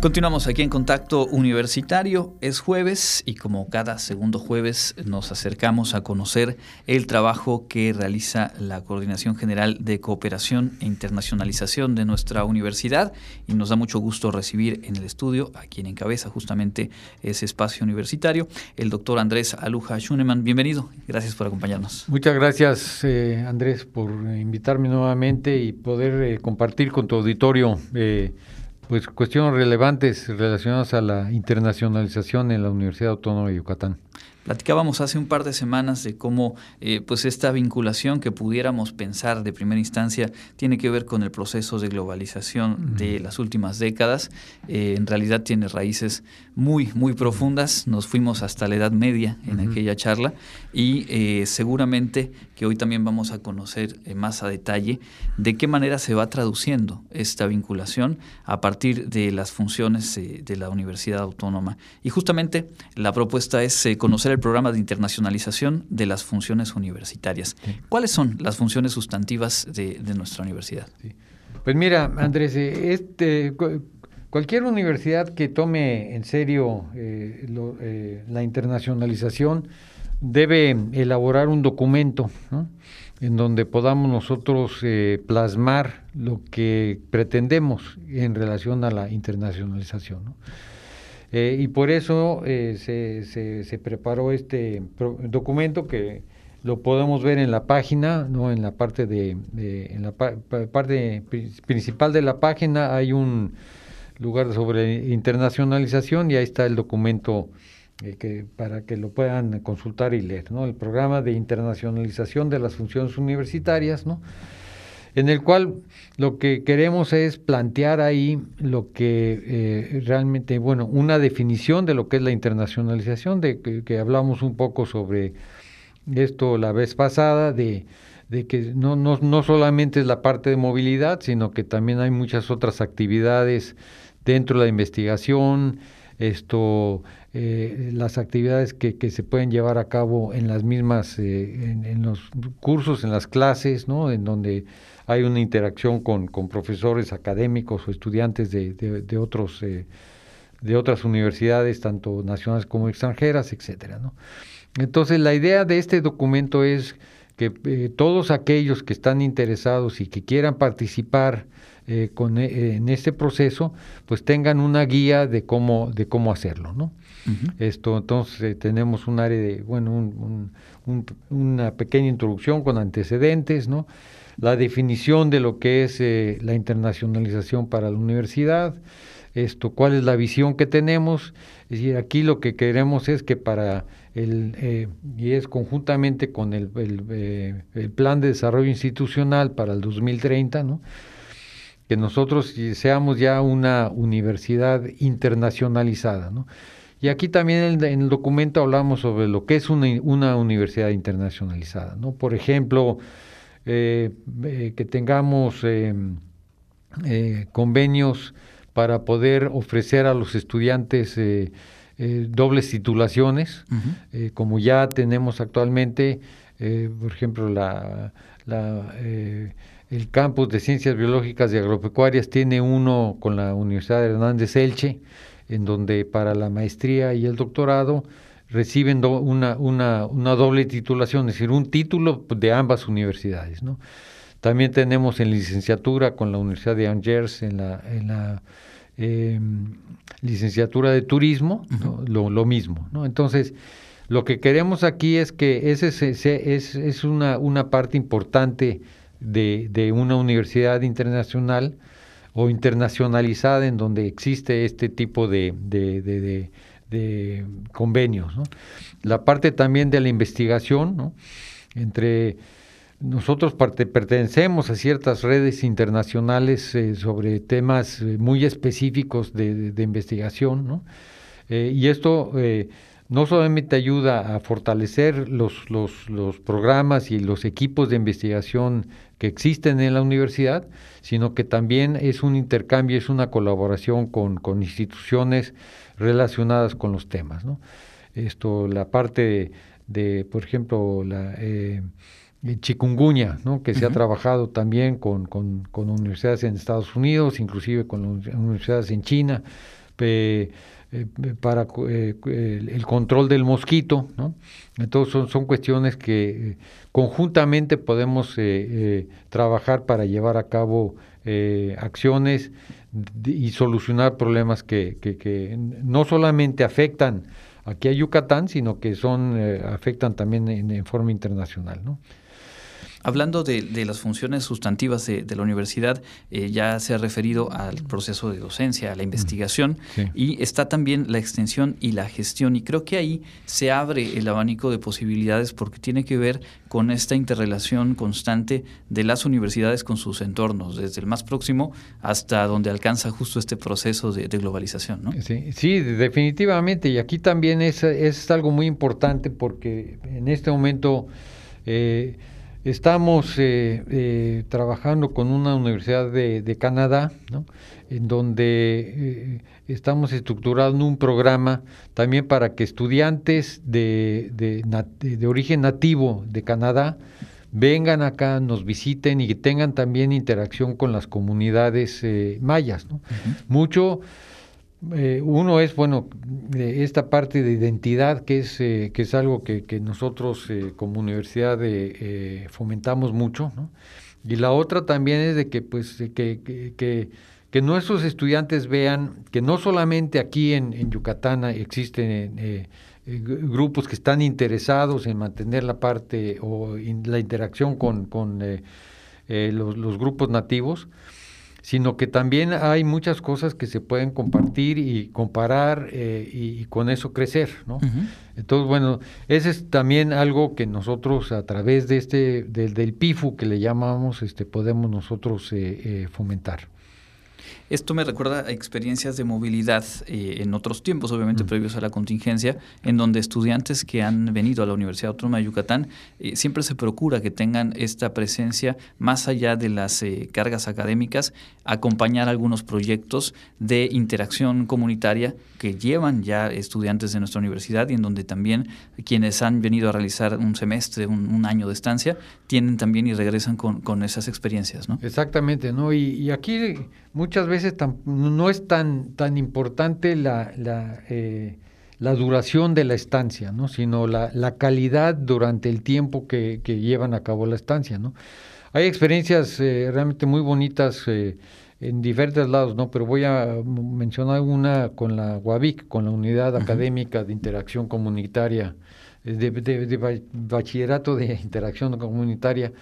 Continuamos aquí en Contacto Universitario. Es jueves y como cada segundo jueves nos acercamos a conocer el trabajo que realiza la Coordinación General de Cooperación e Internacionalización de nuestra universidad y nos da mucho gusto recibir en el estudio a quien encabeza justamente ese espacio universitario, el doctor Andrés Aluja Schunemann. Bienvenido, gracias por acompañarnos. Muchas gracias eh, Andrés por invitarme nuevamente y poder eh, compartir con tu auditorio. Eh, pues cuestiones relevantes relacionadas a la internacionalización en la Universidad Autónoma de Yucatán. Platicábamos hace un par de semanas de cómo eh, pues esta vinculación que pudiéramos pensar de primera instancia tiene que ver con el proceso de globalización de las últimas décadas. Eh, en realidad tiene raíces muy, muy profundas. Nos fuimos hasta la Edad Media en aquella charla y eh, seguramente que hoy también vamos a conocer más a detalle de qué manera se va traduciendo esta vinculación a partir de las funciones de la Universidad Autónoma. Y justamente la propuesta es conocer el programa de internacionalización de las funciones universitarias. ¿Cuáles son las funciones sustantivas de, nuestra universidad? Pues mira, Andrés, eh, este, cualquier universidad que tome en serio eh, eh, la internacionalización debe elaborar un documento en donde podamos nosotros plasmar lo que pretendemos en relación a la internacionalización. ¿no? Eh, y por eso eh, se, se, preparó este documento que lo podemos ver en la página, no en la parte de, en la parte principal de la página hay un lugar sobre internacionalización y ahí está el documento eh, que, para que lo puedan consultar y leer, ¿no? El programa de internacionalización de las funciones universitarias, ¿no? En el cual lo que queremos es plantear ahí lo que eh, realmente, bueno, una definición de lo que es la internacionalización, de que, hablamos un poco sobre esto la vez pasada, de, de que no, no, no solamente es la parte de movilidad, sino que también hay muchas otras actividades dentro de la investigación, esto, eh, las actividades que, que, se pueden llevar a cabo en las mismas, eh, en, en, los cursos, en las clases, ¿no? En donde hay una interacción con, con profesores académicos o estudiantes de, de, otros, eh, de otras universidades, tanto nacionales como extranjeras, etcétera, ¿no? Entonces, la idea de este documento es que eh, todos aquellos que están interesados y que quieran participar eh, con, en este proceso, pues tengan una guía de cómo, de cómo hacerlo, ¿no? Esto, entonces, tenemos un área de, bueno, un, un, una pequeña introducción con antecedentes, ¿no? la definición de lo que es eh, la internacionalización para la universidad, esto, cuál es la visión que tenemos. Es decir, aquí lo que queremos es que para el, eh, y es conjuntamente con el, eh, el, plan de desarrollo institucional para el 2030, ¿no? que nosotros seamos ya una universidad internacionalizada. ¿no? Y aquí también en, en, el documento hablamos sobre lo que es una, una universidad internacionalizada. ¿no? Por ejemplo, eh, eh, que tengamos eh, convenios para poder ofrecer a los estudiantes dobles titulaciones, como ya tenemos actualmente, por ejemplo, la, el campus de Ciencias Biológicas y Agropecuarias tiene uno con la Universidad de Hernández Elche, en donde para la maestría y el doctorado reciben una, una, una, doble titulación, es decir, un título de ambas universidades. ¿no? También tenemos en licenciatura con la Universidad de Angers, en la, en la em, licenciatura de turismo, lo, lo, mismo. ¿no? Entonces, lo que queremos aquí es que ese es, es, es una, una parte importante de, de una universidad internacional o internacionalizada en donde existe este tipo de, de, convenios. La parte también de la investigación, entre nosotros pertenecemos a ciertas redes internacionales eh, sobre temas eh, muy específicos de, investigación. Eh, y esto no solamente ayuda a fortalecer los, los, los, programas y los equipos de investigación que existen en la universidad, sino que también es un intercambio, es una colaboración con, con instituciones relacionadas con los temas. ¿no? Esto, la parte de, por ejemplo, la eh, chikungunya, ¿no? que se ha trabajado también con, con, con, universidades en Estados Unidos, inclusive con universidades en China, para el control del mosquito, ¿no? Entonces son, son cuestiones que conjuntamente podemos trabajar para llevar a cabo acciones y solucionar problemas que, que, no solamente afectan aquí a Yucatán, sino que son afectan también en, en forma internacional, ¿no? Hablando de, las funciones sustantivas de, la universidad, eh, ya se ha referido al proceso de docencia, a la investigación, y está también la extensión y la gestión. Y creo que ahí se abre el abanico de posibilidades porque tiene que ver con esta interrelación constante de las universidades con sus entornos, desde el más próximo hasta donde alcanza justo este proceso de, globalización. ¿no? Sí, sí, definitivamente. Y aquí también es, es algo muy importante porque en este momento... Eh, Estamos eh, eh, trabajando con una universidad de, Canadá, en donde eh, estamos estructurando un programa también para que estudiantes de, de, origen nativo de Canadá vengan acá, nos visiten y tengan también interacción con las comunidades mayas. Mucho eh, uno es, bueno, esta parte de identidad, que es, eh, que es algo que, nosotros eh, como universidad fomentamos mucho. Y la otra también es de que, pues, que, que, que, nuestros estudiantes vean que no solamente aquí en, Yucatán existen grupos que están interesados en mantener la parte o la interacción con, con los grupos nativos, sino que también hay muchas cosas que se pueden compartir y comparar eh, y, con eso crecer, ¿no? Entonces, bueno, ese es también algo que nosotros a través de este, del PIFU que le llamamos, este, podemos nosotros eh, eh, fomentar. Esto me recuerda a experiencias de movilidad eh, en otros tiempos, obviamente previos a la contingencia, en donde estudiantes que han venido a la Universidad Autónoma de Yucatán eh, siempre se procura que tengan esta presencia más allá de las eh, cargas académicas, acompañar algunos proyectos de interacción comunitaria que llevan ya estudiantes de nuestra universidad y en donde también quienes han venido a realizar un semestre, un, año de estancia, tienen también y regresan con, con esas experiencias. ¿no? Exactamente, ¿no? Y, y aquí muchas veces no es tan, tan importante la, la, eh, la, duración de la estancia, ¿no? sino la, la calidad durante el tiempo que, que, llevan a cabo la estancia. ¿no? Hay experiencias eh, realmente muy bonitas eh, en diferentes lados, ¿no? pero voy a mencionar una con la UAVIC, con la Unidad Académica de Interacción Comunitaria, de, de Bachillerato de Interacción Comunitaria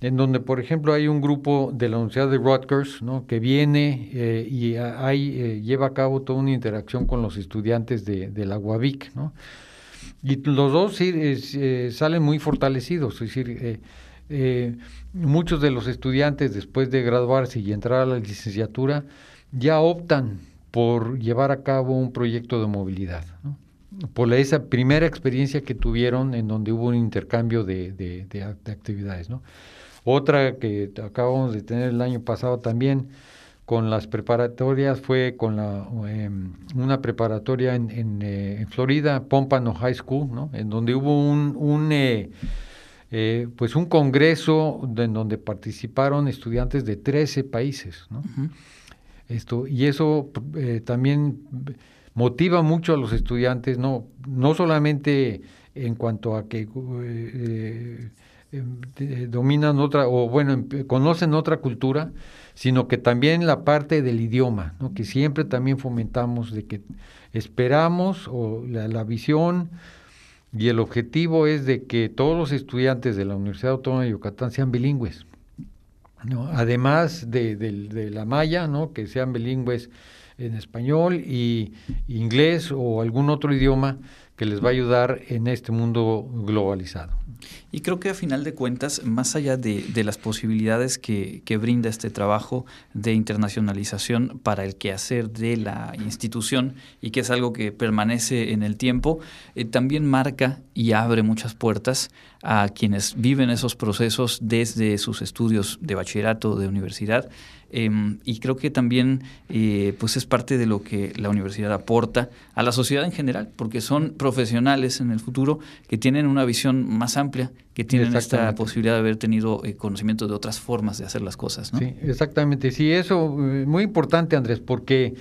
en donde, por ejemplo, hay un grupo de la Universidad de Rutgers ¿no? que viene eh, y hay, eh, lleva a cabo toda una interacción con los estudiantes de, la UAVIC. ¿no? Y los dos eh, salen muy fortalecidos, es decir, muchos de los estudiantes después de graduarse y entrar a la licenciatura ya optan por llevar a cabo un proyecto de movilidad. ¿no? Por esa primera experiencia que tuvieron en donde hubo un intercambio de, de, de, actividades. ¿no? Otra que acabamos de tener el año pasado también con las preparatorias fue con la, em, una preparatoria en, en, eh, Florida, Pompano High School, ¿no? en donde hubo un, un eh, eh, pues un congreso en donde participaron estudiantes de 13 países. ¿no? Esto, y eso también motiva mucho a los estudiantes, no, no solamente en cuanto a que eh, eh, dominan otra, o bueno, conocen otra cultura, sino que también la parte del idioma, ¿no? que siempre también fomentamos de que esperamos o la, visión y el objetivo es de que todos los estudiantes de la Universidad Autónoma de Yucatán sean bilingües. ¿no? Además de, de la maya, ¿no? que sean bilingües en español y inglés o algún otro idioma que les va a ayudar en este mundo globalizado. Y creo que a final de cuentas, más allá de, las posibilidades que, brinda este trabajo de internacionalización para el quehacer de la institución y que es algo que permanece en el tiempo, eh, también marca y abre muchas puertas a quienes viven esos procesos desde sus estudios de bachillerato, de universidad, Em, y creo que también eh, pues es parte de lo que la universidad aporta a la sociedad en general, porque son profesionales en el futuro que tienen una visión más amplia, que tienen esta posibilidad de haber tenido eh, conocimiento de otras formas de hacer las cosas. Sí, exactamente. Sí, eso es eh, muy importante, Andrés, porque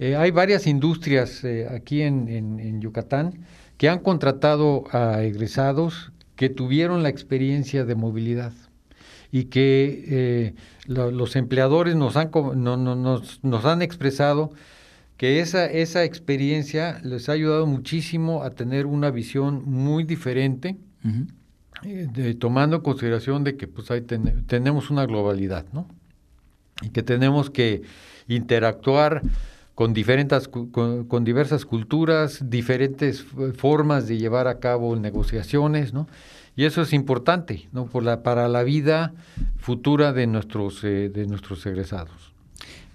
Eh, hay varias industrias aquí en, en, Yucatán que han contratado a egresados que tuvieron la experiencia de movilidad y que eh, los empleadores nos han, no, nos, nos, han expresado que esa, esa experiencia les ha ayudado muchísimo a tener una visión muy diferente, de, tomando en consideración de que pues ahí tenemos una globalidad, ¿no? Y que tenemos que interactuar con, diferentes, con, diversas culturas, diferentes formas de llevar a cabo negociaciones, ¿no? Y eso es importante, ¿no? Por la, para la vida futura de nuestros, eh, de nuestros egresados.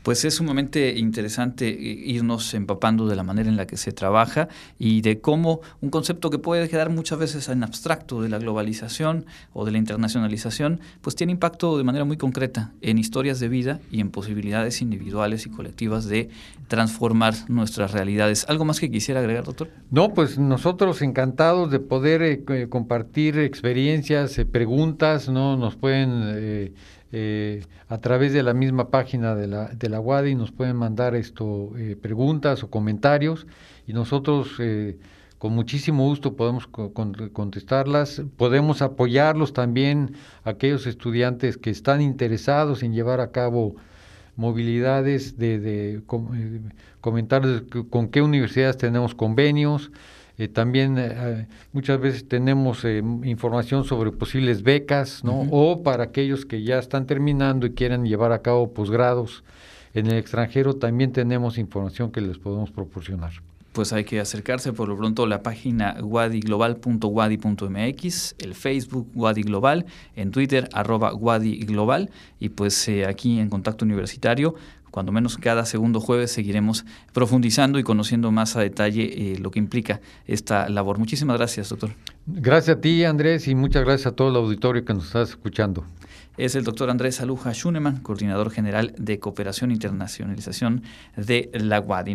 Pues es sumamente interesante irnos empapando de la manera en la que se trabaja y de cómo un concepto que puede quedar muchas veces en abstracto de la globalización o de la internacionalización, pues tiene impacto de manera muy concreta en historias de vida y en posibilidades individuales y colectivas de transformar nuestras realidades. ¿Algo más que quisiera agregar, doctor? No, pues nosotros encantados de poder eh, compartir experiencias, eh, preguntas, ¿no? Nos pueden eh, a través de la misma página de la, de la WADI nos pueden mandar esto eh, preguntas o comentarios y nosotros eh, con muchísimo gusto podemos contestarlas. Podemos apoyarlos también aquellos estudiantes que están interesados en llevar a cabo movilidades, de, de, comentar con qué universidades tenemos convenios, eh, también eh, muchas veces tenemos eh, información sobre posibles becas, ¿no? O para aquellos que ya están terminando y quieren llevar a cabo posgrados en el extranjero, también tenemos información que les podemos proporcionar. Pues hay que acercarse por lo pronto a la página wadiglobal.wadi.mx, el Facebook Wadi Global, en Twitter arroba Wadi Global y pues aquí en Contacto Universitario cuando menos cada segundo jueves seguiremos profundizando y conociendo más a detalle eh, lo que implica esta labor. Muchísimas gracias, doctor. Gracias a ti, Andrés, y muchas gracias a todo el auditorio que nos está escuchando. Es el doctor Andrés Aluja Schunemann, coordinador general de Cooperación e Internacionalización de la UADI.